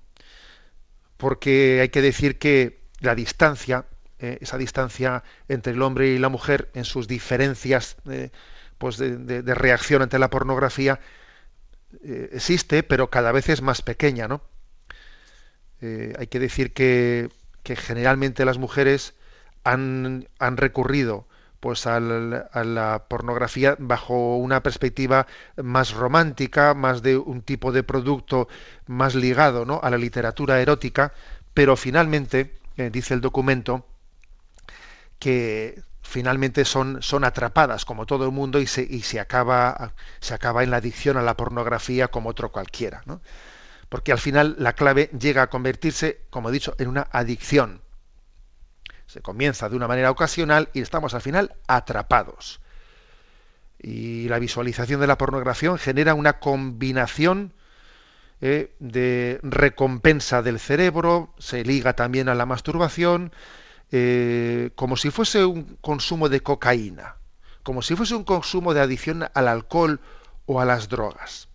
Porque hay que decir que la distancia eh, esa distancia entre el hombre y la mujer en sus diferencias eh, pues de, reacción ante la pornografía existe, pero cada vez es más pequeña, ¿no? hay que decir que, generalmente las mujeres han, han recurrido pues a la pornografía bajo una perspectiva más romántica, más de un tipo de producto más ligado ¿no? a la literatura erótica, pero finalmente, dice el documento, que finalmente son, son atrapadas como todo el mundo y se, y se acaba se acaba en la adicción a la pornografía como otro cualquiera, ¿no? Porque al final la clave llega a convertirse, como he dicho, en una adicción. Se comienza de una manera ocasional y estamos al final atrapados. Y la visualización de la pornografía genera una combinación eh, de recompensa del cerebro, se liga también a la masturbación, eh, como si fuese un consumo de cocaína, como si fuese un consumo de adicción al alcohol o a las drogas.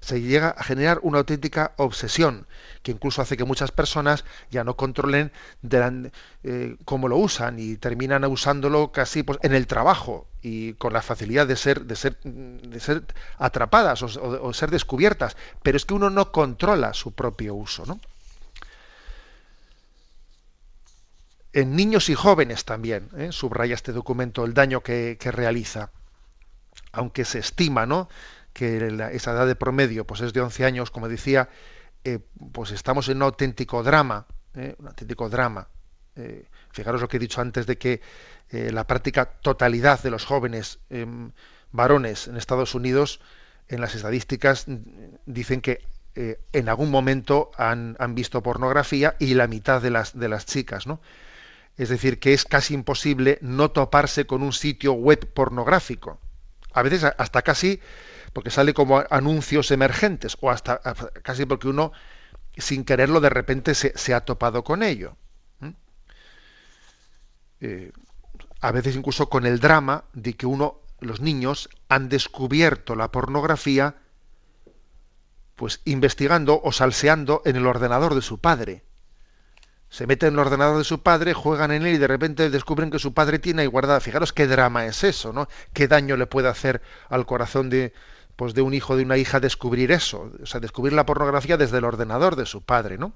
Se llega a generar una auténtica obsesión que incluso hace que muchas personas ya no controlen eh, cómo lo usan y terminan usándolo casi pues, en el trabajo y con la facilidad de ser, atrapadas o, ser descubiertas. Pero es que uno no controla su propio uso. ¿no? En niños y jóvenes también, ¿eh? subraya este documento el daño que, realiza, aunque se estima ¿no? Que esa edad de promedio pues es de 11 años, como decía, eh, pues estamos en un auténtico drama, ¿eh? un auténtico drama. fijaros lo que he dicho antes de que la práctica totalidad de los jóvenes em, varones en Estados Unidos, en las estadísticas, dicen que en algún momento han, han, visto pornografía y la mitad de las, de las chicas, ¿no? Es decir, que es casi imposible no toparse con un sitio web pornográfico. A veces hasta casi porque sale como anuncios emergentes o hasta casi porque uno sin quererlo de repente se, ha topado con ello. Eh, a veces incluso con el drama de que uno, los niños, han descubierto la pornografía pues investigando o salseando en el ordenador de su padre se meten en el ordenador de su padre, juegan en él y de repente descubren que su padre tiene ahí guardada. Fijaros qué drama es eso, ¿no? Qué daño le puede hacer al corazón de, pues de un hijo de una hija descubrir eso, o sea, descubrir la pornografía desde el ordenador de su padre, ¿no?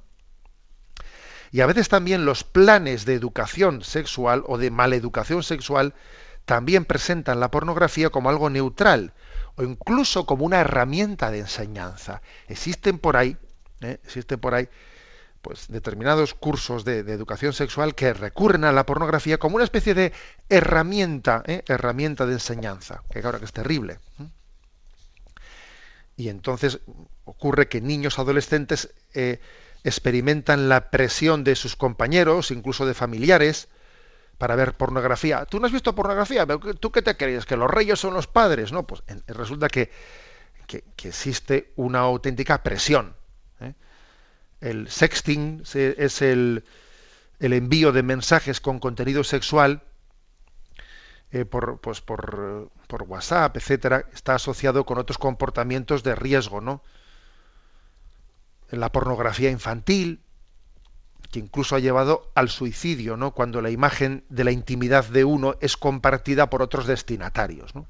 Y a veces también los planes de educación sexual o de maleducación sexual también presentan la pornografía como algo neutral o incluso como una herramienta de enseñanza. Existen por ahí, ¿eh? existen por ahí pues determinados cursos de, educación sexual que recurren a la pornografía como una especie de herramienta, ¿eh? herramienta de enseñanza, que ahora que es terrible. Y entonces ocurre que niños adolescentes eh, experimentan la presión de sus compañeros, incluso de familiares, para ver pornografía. ¿Tú no has visto pornografía? ¿Tú qué te crees? ¿Que los reyes son los padres? No, pues resulta que, que, existe una auténtica presión. ¿eh? El sexting es el, envío de mensajes con contenido sexual eh, por, pues por, por, WhatsApp, etcétera, está asociado con otros comportamientos de riesgo, ¿no? La pornografía infantil, que incluso ha llevado al suicidio, ¿no? Cuando la imagen de la intimidad de uno es compartida por otros destinatarios, ¿no?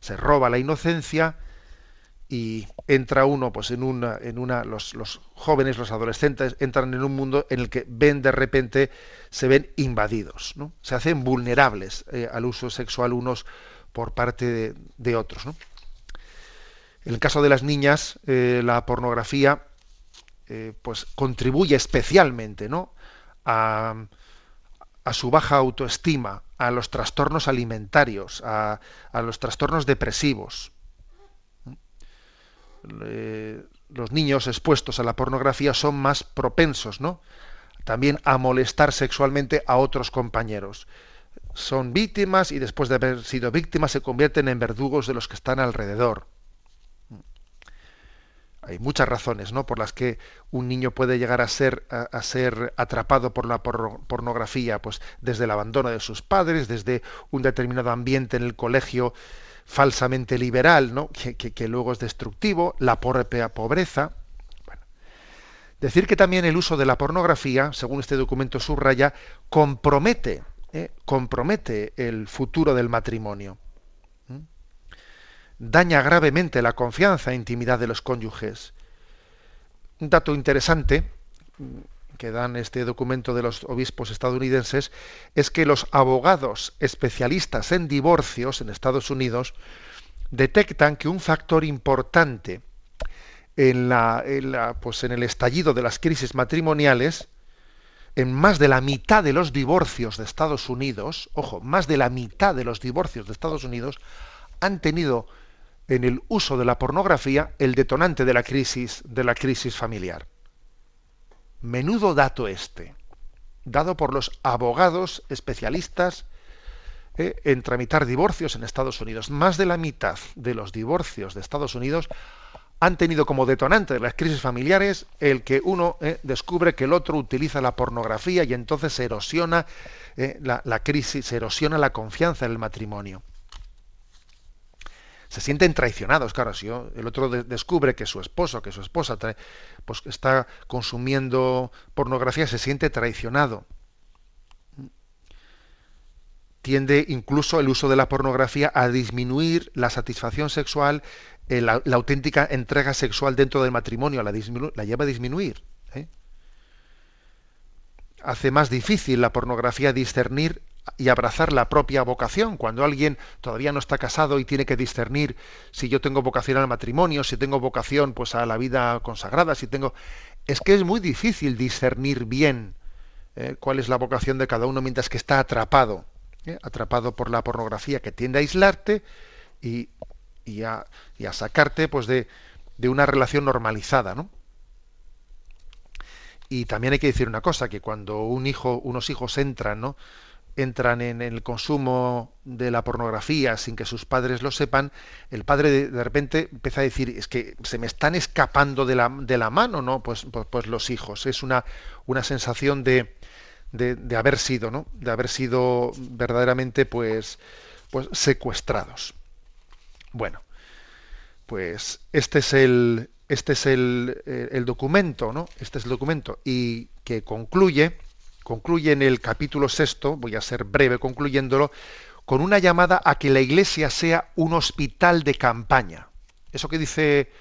Se roba la inocencia y entra uno pues en una en una los, los, jóvenes los adolescentes entran en un mundo en el que ven de repente se ven invadidos ¿no? se hacen vulnerables eh, al uso sexual unos por parte de, otros ¿no? en el caso de las niñas eh, la pornografía eh, pues contribuye especialmente ¿no? a, a su baja autoestima a los trastornos alimentarios a, a los trastornos depresivos los niños expuestos a la pornografía son más propensos, ¿no? También a molestar sexualmente a otros compañeros. Son víctimas y después de haber sido víctimas se convierten en verdugos de los que están alrededor. Hay muchas razones, ¿no? Por las que un niño puede llegar a ser, a, ser atrapado por la pornografía, pues desde el abandono de sus padres, desde un determinado ambiente en el colegio falsamente liberal, ¿no? que, luego es destructivo, la pobreza. Decir que también el uso de la pornografía, según este documento subraya, compromete, ¿eh? compromete el futuro del matrimonio. Daña gravemente la confianza e intimidad de los cónyuges. Un dato interesante que dan este documento de los obispos estadounidenses es que los abogados especialistas en divorcios en Estados Unidos detectan que un factor importante en, la, pues en el estallido de las crisis matrimoniales en más de la mitad de los divorcios de Estados Unidos, ojo, más de la mitad de los divorcios de Estados Unidos han tenido en el uso de la pornografía el detonante de la crisis de la crisis familiar. Menudo dato este, dado por los abogados especialistas eh, en tramitar divorcios en Estados Unidos. Más de la mitad de los divorcios de Estados Unidos han tenido como detonante de las crisis familiares el que uno eh, descubre que el otro utiliza la pornografía y entonces se erosiona eh, la, crisis, se erosiona la confianza en el matrimonio. Se sienten traicionados, claro, si el otro descubre que su esposo, que su esposa pues, está consumiendo pornografía, se siente traicionado tiende incluso el uso de la pornografía a disminuir la satisfacción sexual, eh, la, auténtica entrega sexual dentro del matrimonio, la, lleva a disminuir. ¿eh? Hace más difícil la pornografía discernir y abrazar la propia vocación. Cuando alguien todavía no está casado y tiene que discernir si yo tengo vocación al matrimonio, si tengo vocación pues a la vida consagrada, si tengo es que es muy difícil discernir bien ¿eh? cuál es la vocación de cada uno mientras que está atrapado ¿eh? atrapado por la pornografía que tiende a aislarte y, a, sacarte pues de, una relación normalizada, ¿no? Y también hay que decir una cosa, que cuando un hijo, unos hijos entran, ¿no? Entran en el consumo de la pornografía sin que sus padres lo sepan, el padre de, repente empieza a decir, es que se me están escapando de la, de la mano, ¿no? Pues, pues, pues los hijos. Es una, una sensación de, de, haber sido, ¿no? De haber sido verdaderamente, pues, pues secuestrados. Bueno, pues este es el, este es el, eh, el, documento, ¿no? Este es el documento y que concluye, concluye en el capítulo sexto, voy a ser breve concluyéndolo, con una llamada a que la Iglesia sea un hospital de campaña. Eso que dice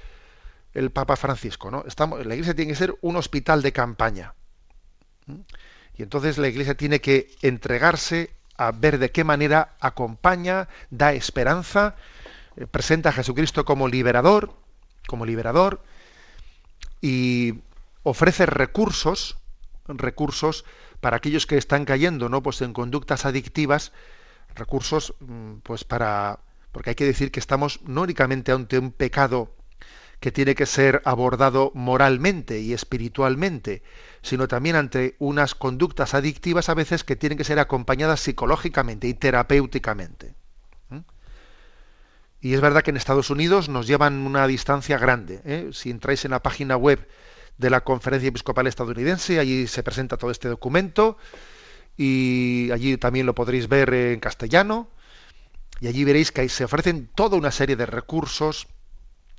el Papa Francisco, ¿no? Estamos, la Iglesia tiene que ser un hospital de campaña. Y entonces la Iglesia tiene que entregarse a ver de qué manera acompaña, da esperanza, eh, presenta a Jesucristo como liberador, como liberador, y ofrece recursos, recursos para aquellos que están cayendo, ¿no? Pues en conductas adictivas, recursos, mm, pues para, porque hay que decir que estamos no únicamente ante un pecado que tiene que ser abordado moralmente y espiritualmente, sino también ante unas conductas adictivas a veces que tienen que ser acompañadas psicológicamente y terapéuticamente. Y es verdad que en Estados Unidos nos llevan una distancia grande. ¿eh? Si entráis en la página web de la Conferencia Episcopal Estadounidense, allí se presenta todo este documento y allí también lo podréis ver en castellano. Y allí veréis que se ofrecen toda una serie de recursos,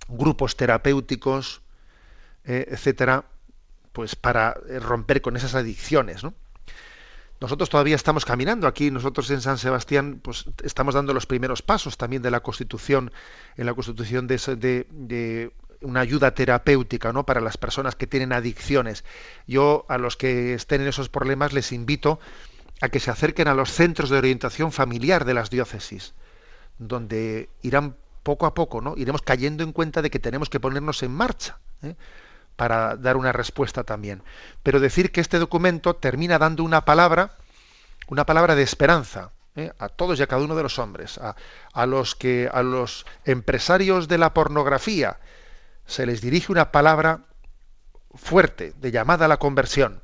grupos terapéuticos, eh, etcétera, pues para eh, romper con esas adicciones, ¿no? Nosotros todavía estamos caminando aquí, nosotros en San Sebastián, pues estamos dando los primeros pasos también de la Constitución, en la Constitución de, una ayuda terapéutica, ¿no? Para las personas que tienen adicciones. Yo a los que estén en esos problemas les invito a que se acerquen a los centros de orientación familiar de las diócesis, donde irán poco a poco, ¿no? Iremos cayendo en cuenta de que tenemos que ponernos en marcha. ¿eh? para dar una respuesta también. Pero decir que este documento termina dando una palabra, una palabra de esperanza ¿eh? a todos y a cada uno de los hombres, a, los que a los empresarios de la pornografía se les dirige una palabra fuerte de llamada a la conversión.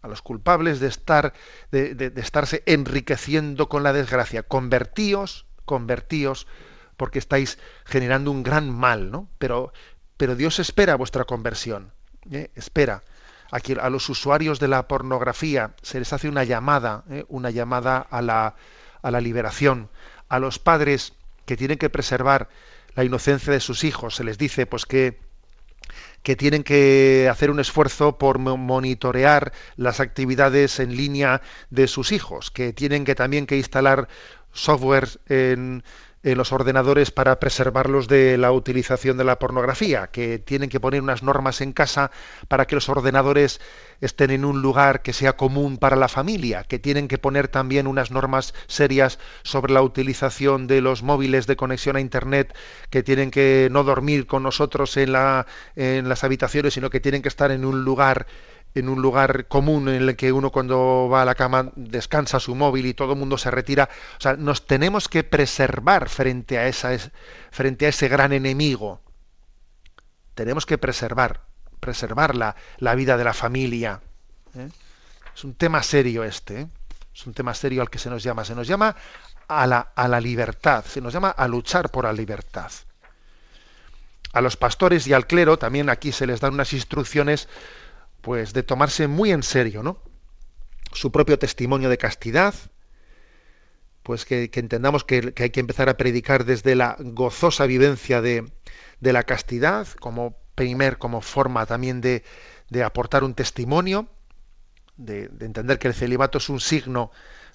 A los culpables de estar de, de estarse enriqueciendo con la desgracia, convertíos, convertíos, porque estáis generando un gran mal, ¿no? Pero pero Dios espera vuestra conversión. ¿eh? Espera. Aquí a los usuarios de la pornografía se les hace una llamada, ¿eh? una llamada a la, a la liberación. A los padres que tienen que preservar la inocencia de sus hijos. Se les dice pues que que tienen que hacer un esfuerzo por monitorear las actividades en línea de sus hijos, que tienen que también que instalar software en, en los ordenadores para preservarlos de la utilización de la pornografía, que tienen que poner unas normas en casa para que los ordenadores estén en un lugar que sea común para la familia, que tienen que poner también unas normas serias sobre la utilización de los móviles de conexión a internet, que tienen que no dormir con nosotros en, la, en las habitaciones, sino que tienen que estar en un lugar en un lugar común en el que uno cuando va a la cama descansa su móvil y todo el mundo se retira. O sea, nos tenemos que preservar frente a, esa, frente a ese gran enemigo. Tenemos que preservar, preservar la, la vida de la familia. ¿eh? Es un tema serio este. ¿eh? Es un tema serio al que se nos llama. Se nos llama a la, a la libertad, se nos llama a luchar por la libertad. A los pastores y al clero también aquí se les dan unas instrucciones pues de tomarse muy en serio, ¿no? Su propio testimonio de castidad, pues que, entendamos que, hay que empezar a predicar desde la gozosa vivencia de, de la castidad, como primer, como forma también de, de aportar un testimonio, de, de, entender que el celibato es un signo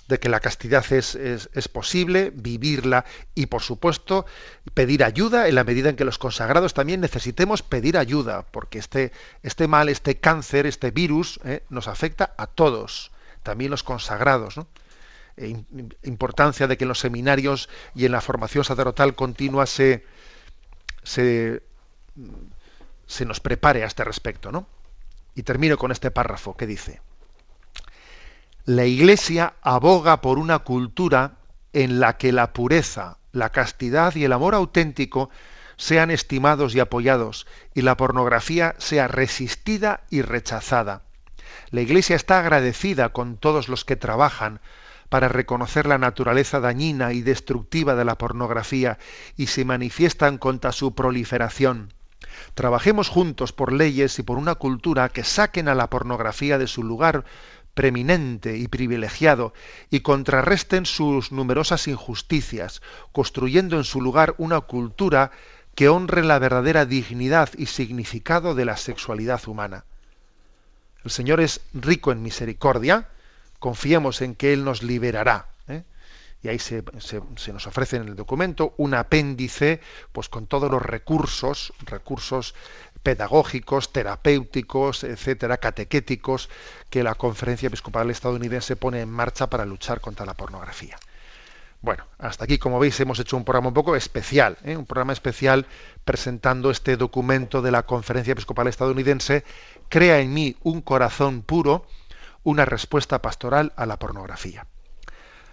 de que la castidad es, es, posible, vivirla y, por supuesto, pedir ayuda en la medida en que los consagrados también necesitemos pedir ayuda, porque este, este mal, este cáncer, este virus, eh, nos afecta a todos, también los consagrados. E importancia de que en los seminarios y en la formación sacerdotal continua se, se, se nos prepare a este respecto. ¿no? Y termino con este párrafo que dice la Iglesia aboga por una cultura en la que la pureza, la castidad y el amor auténtico sean estimados y apoyados y la pornografía sea resistida y rechazada. La Iglesia está agradecida con todos los que trabajan para reconocer la naturaleza dañina y destructiva de la pornografía y se manifiestan contra su proliferación. Trabajemos juntos por leyes y por una cultura que saquen a la pornografía de su lugar preeminente y privilegiado y contrarresten sus numerosas injusticias, construyendo en su lugar una cultura que honre la verdadera dignidad y significado de la sexualidad humana. El Señor es rico en misericordia, confiemos en que Él nos liberará. Y ahí se, se, nos ofrece en el documento un apéndice, pues con todos los recursos, recursos pedagógicos, terapéuticos, etcétera, catequéticos, que la Conferencia Episcopal Estadounidense pone en marcha para luchar contra la pornografía. Bueno, hasta aquí, como veis, hemos hecho un programa un poco especial, ¿eh? un programa especial presentando este documento de la Conferencia Episcopal Estadounidense, Crea en mí un corazón puro, una respuesta pastoral a la pornografía.